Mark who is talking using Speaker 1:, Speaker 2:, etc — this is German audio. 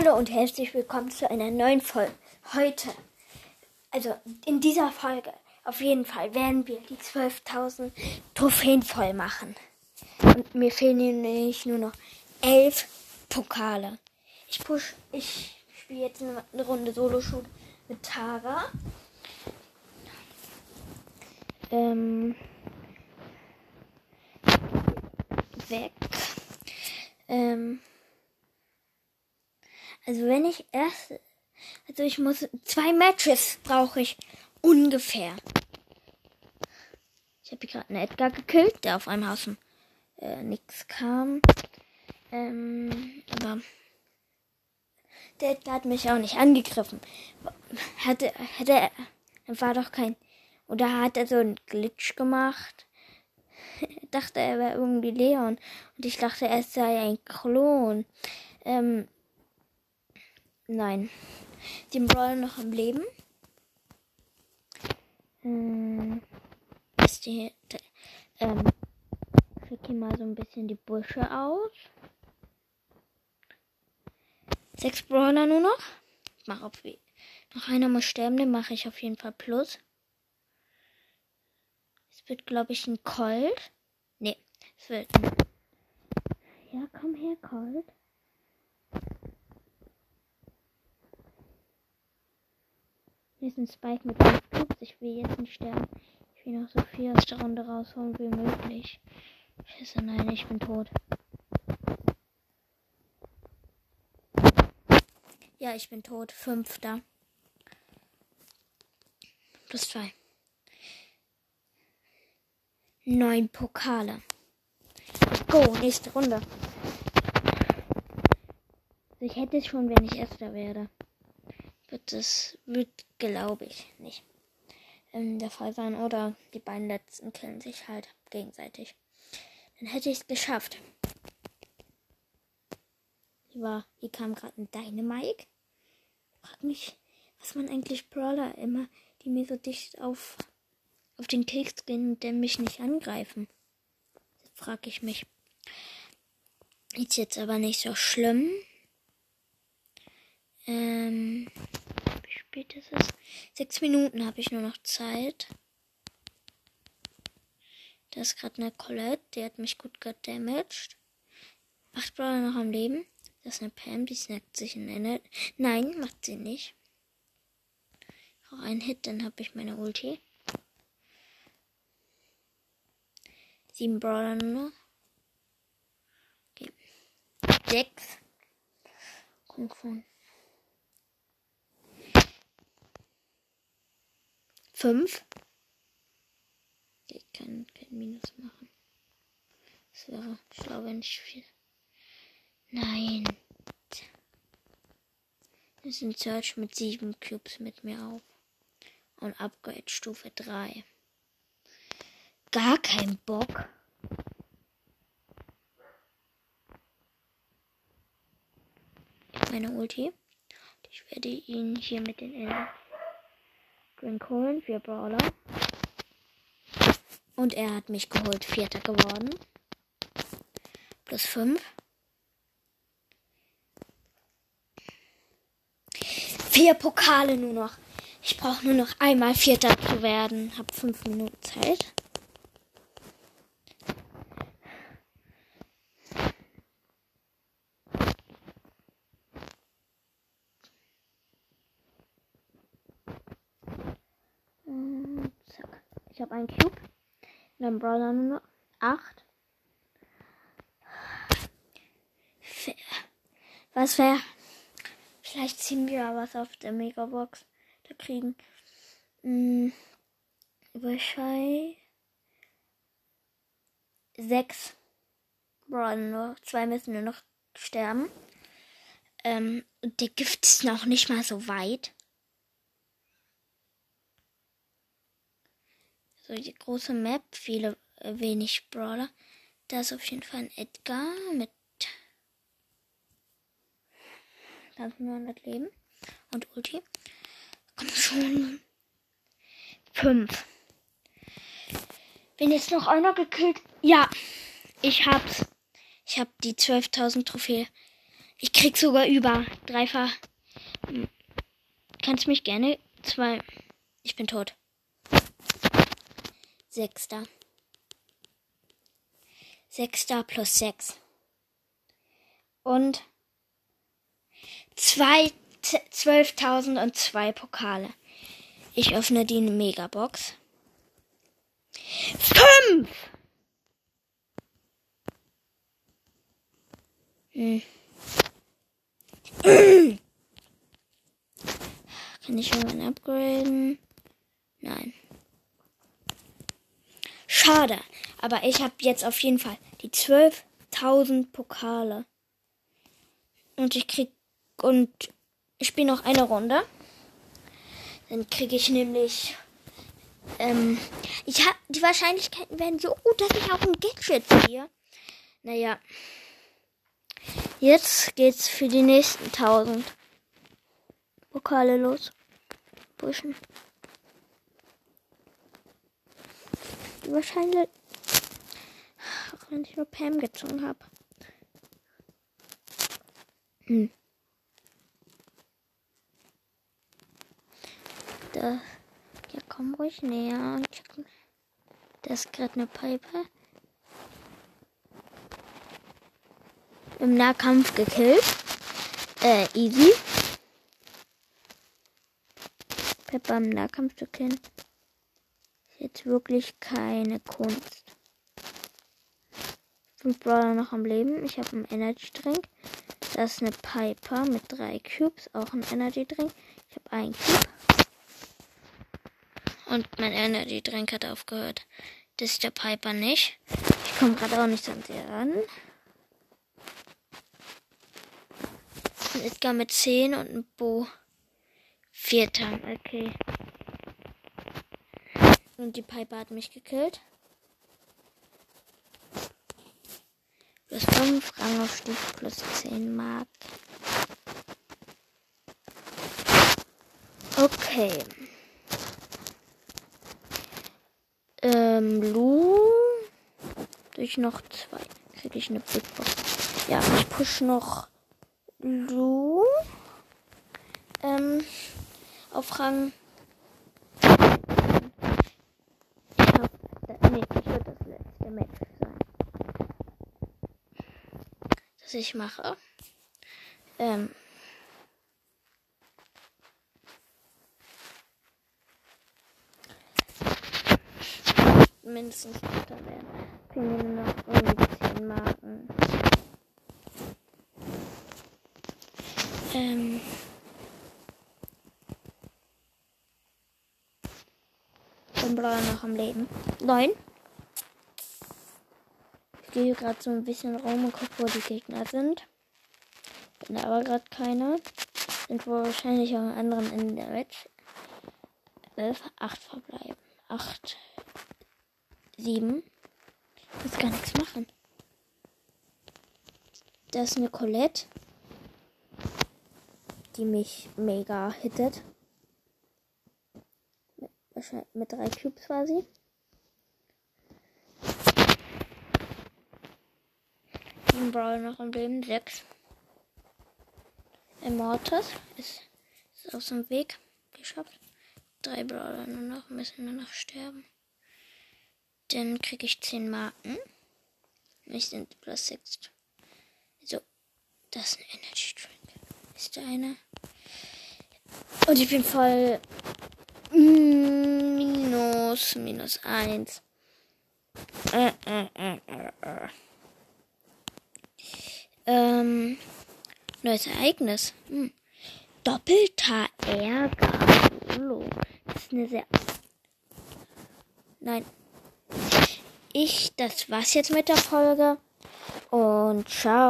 Speaker 1: Hallo und herzlich willkommen zu einer neuen Folge. Heute, also in dieser Folge, auf jeden Fall werden wir die 12.000 Trophäen voll machen. Und mir fehlen nämlich nur noch 11 Pokale. Ich push, ich spiele jetzt eine Runde Solo-Shoot mit Tara. Ähm, weg. Ähm, also wenn ich erst, also ich muss zwei Matches brauche ich ungefähr. Ich habe gerade einen Edgar gekillt, der auf einem Haus äh, nichts kam. Ähm, aber der Edgar hat mich auch nicht angegriffen. Hatte, hatte er, war doch kein, oder hat er so einen Glitch gemacht? dachte, er wäre irgendwie Leon. Und ich dachte, er sei ein Klon. Ähm, Nein. Den Brawler noch am Leben. Hm. Ist die, ähm, hier mal so ein bisschen die Busche aus. Sechs Brawler nur noch. Mach auf wie. Noch einer muss sterben, den mache ich auf jeden Fall plus. Es wird, glaube ich, ein Colt. Nee, es wird. Ja, komm her, Colt. Ein Spike mit 5 Cubes. Ich will jetzt nicht sterben. Ich will noch so viel aus der Runde rausholen wie möglich. Scheiße, nein, ich bin tot. Ja, ich bin tot. Fünfter. Plus zwei. Neun Pokale. Go, nächste Runde. Ich hätte es schon, wenn ich Erster werde wird es, wird, glaube ich, nicht ähm, der Fall sein. Oder die beiden letzten killen sich halt gegenseitig. Dann hätte ich es geschafft. Hier, war, hier kam gerade ein Dynamike. Frag mich, was man eigentlich Brawler immer, die mir so dicht auf, auf den Keks gehen und dann mich nicht angreifen. Das frag ich mich. Ist jetzt aber nicht so schlimm. Ähm, spät ist es? Sechs Minuten habe ich nur noch Zeit. Da ist gerade eine Colette, die hat mich gut gedamaged. Acht Brawler noch am Leben. Das ist eine Pam, die snackt sich in eine. Nein, macht sie nicht. Auch ein Hit, dann habe ich meine Ulti. Sieben Brawler nur noch. Okay. Sechs. Kommt von. 5. Ich kann kein Minus machen. Das wäre schlau, wenn ich viel. Nein. Ist ein Search mit 7 Cubes mit mir auf. Und Upgrade Stufe 3. Gar kein Bock. Meine Ulti. Ich werde ihn hier mit den Enden Drink holen, vier Brawler. Und er hat mich geholt, vierter geworden. Plus fünf. Vier Pokale nur noch. Ich brauche nur noch einmal Vierter zu werden. Hab fünf Minuten Zeit. Einen Cube. Dann Brawler nur noch 8. Was wäre. Vielleicht ziehen wir was auf der Megabox. Da kriegen. Mh, wahrscheinlich. 6 Brawler nur. Zwei müssen nur noch sterben. Ähm, der Gift ist noch nicht mal so weit. So die große Map, viele äh, wenig Brawler. Da ist auf jeden Fall ein Edgar mit 1900 Leben und Ulti. Komm schon. Fünf. Wenn jetzt noch einer gekillt. Ja, ich hab's. Ich hab die 12.000 Trophäe. Ich krieg sogar über dreifach. Kannst mich gerne zwei. Ich bin tot. Sechster. Sechster plus sechs. Und zwei, zwölftausend und zwei Pokale. Ich öffne die Megabox. Fünf! Hm. Kann ich irgendwann upgraden? Nein. Schade. Aber ich habe jetzt auf jeden Fall die 12.000 Pokale. Und ich krieg. Und ich spiele noch eine Runde. Dann kriege ich nämlich. Ähm, ich hab, die Wahrscheinlichkeiten werden so gut, dass ich auch ein Gadget ziehe. Naja. Jetzt geht's für die nächsten 1000 Pokale los. Burschen. Die Wahrscheinlich. Auch wenn ich nur Pam gezogen habe. Hm. Da. Ja, komm ruhig näher und checken. Das ist gerade eine Pipe. Im Nahkampf gekillt. Äh, easy. Pepper im Nahkampf zu killen. Jetzt wirklich keine Kunst. Fünf Brawler noch am Leben. Ich habe einen Energy Drink. Das ist eine Piper mit drei Cubes. Auch ein Energy Drink. Ich habe einen Cube. Und mein Energy Drink hat aufgehört. Das ist der Piper nicht. Ich komme gerade auch nicht an sie ran. Ein Edgar mit 10 und ein Bo. Vierter, okay. Und die Piper hat mich gekillt. Plus 5, Rang auf Stufe plus 10 Mark. Okay. Ähm, Lu. Durch noch zwei. Kriege ich eine Big Box. Ja, ich push noch Lu. Ähm, auf Rang. Ich hab, nee, das wird das letzte Match sein. Das ich mache. Ähm. Mindestens besser werden. Nur noch irgendwie 10 Marken. Ähm. Den Brawler noch am Leben. Neun. Gehe gerade so ein bisschen rum und gucke, wo die Gegner sind. Bin aber gerade keine. Sind wahrscheinlich am anderen Ende der Welt. 11, 8 verbleiben. 8, 7. Ich muss gar nichts machen. Da ist eine Colette, die mich mega hittet. Mit, mit drei Cubes sie. Ein Brawl noch im Leben. 6. Immortus ist, ist aus dem Weg geschafft. Drei Brawler nur noch, müssen nur noch sterben. Dann kriege ich 10 Marken. Ich sind plus 6. So, das ist ein Energy Drink. Ist der eine. Und ich bin voll minus, minus 1. Äh, äh, äh, äh, äh. Ähm, neues Ereignis. Hm. Doppelter Ärger. Solo. Das ist eine sehr. Nein. Ich, das war's jetzt mit der Folge. Und ciao.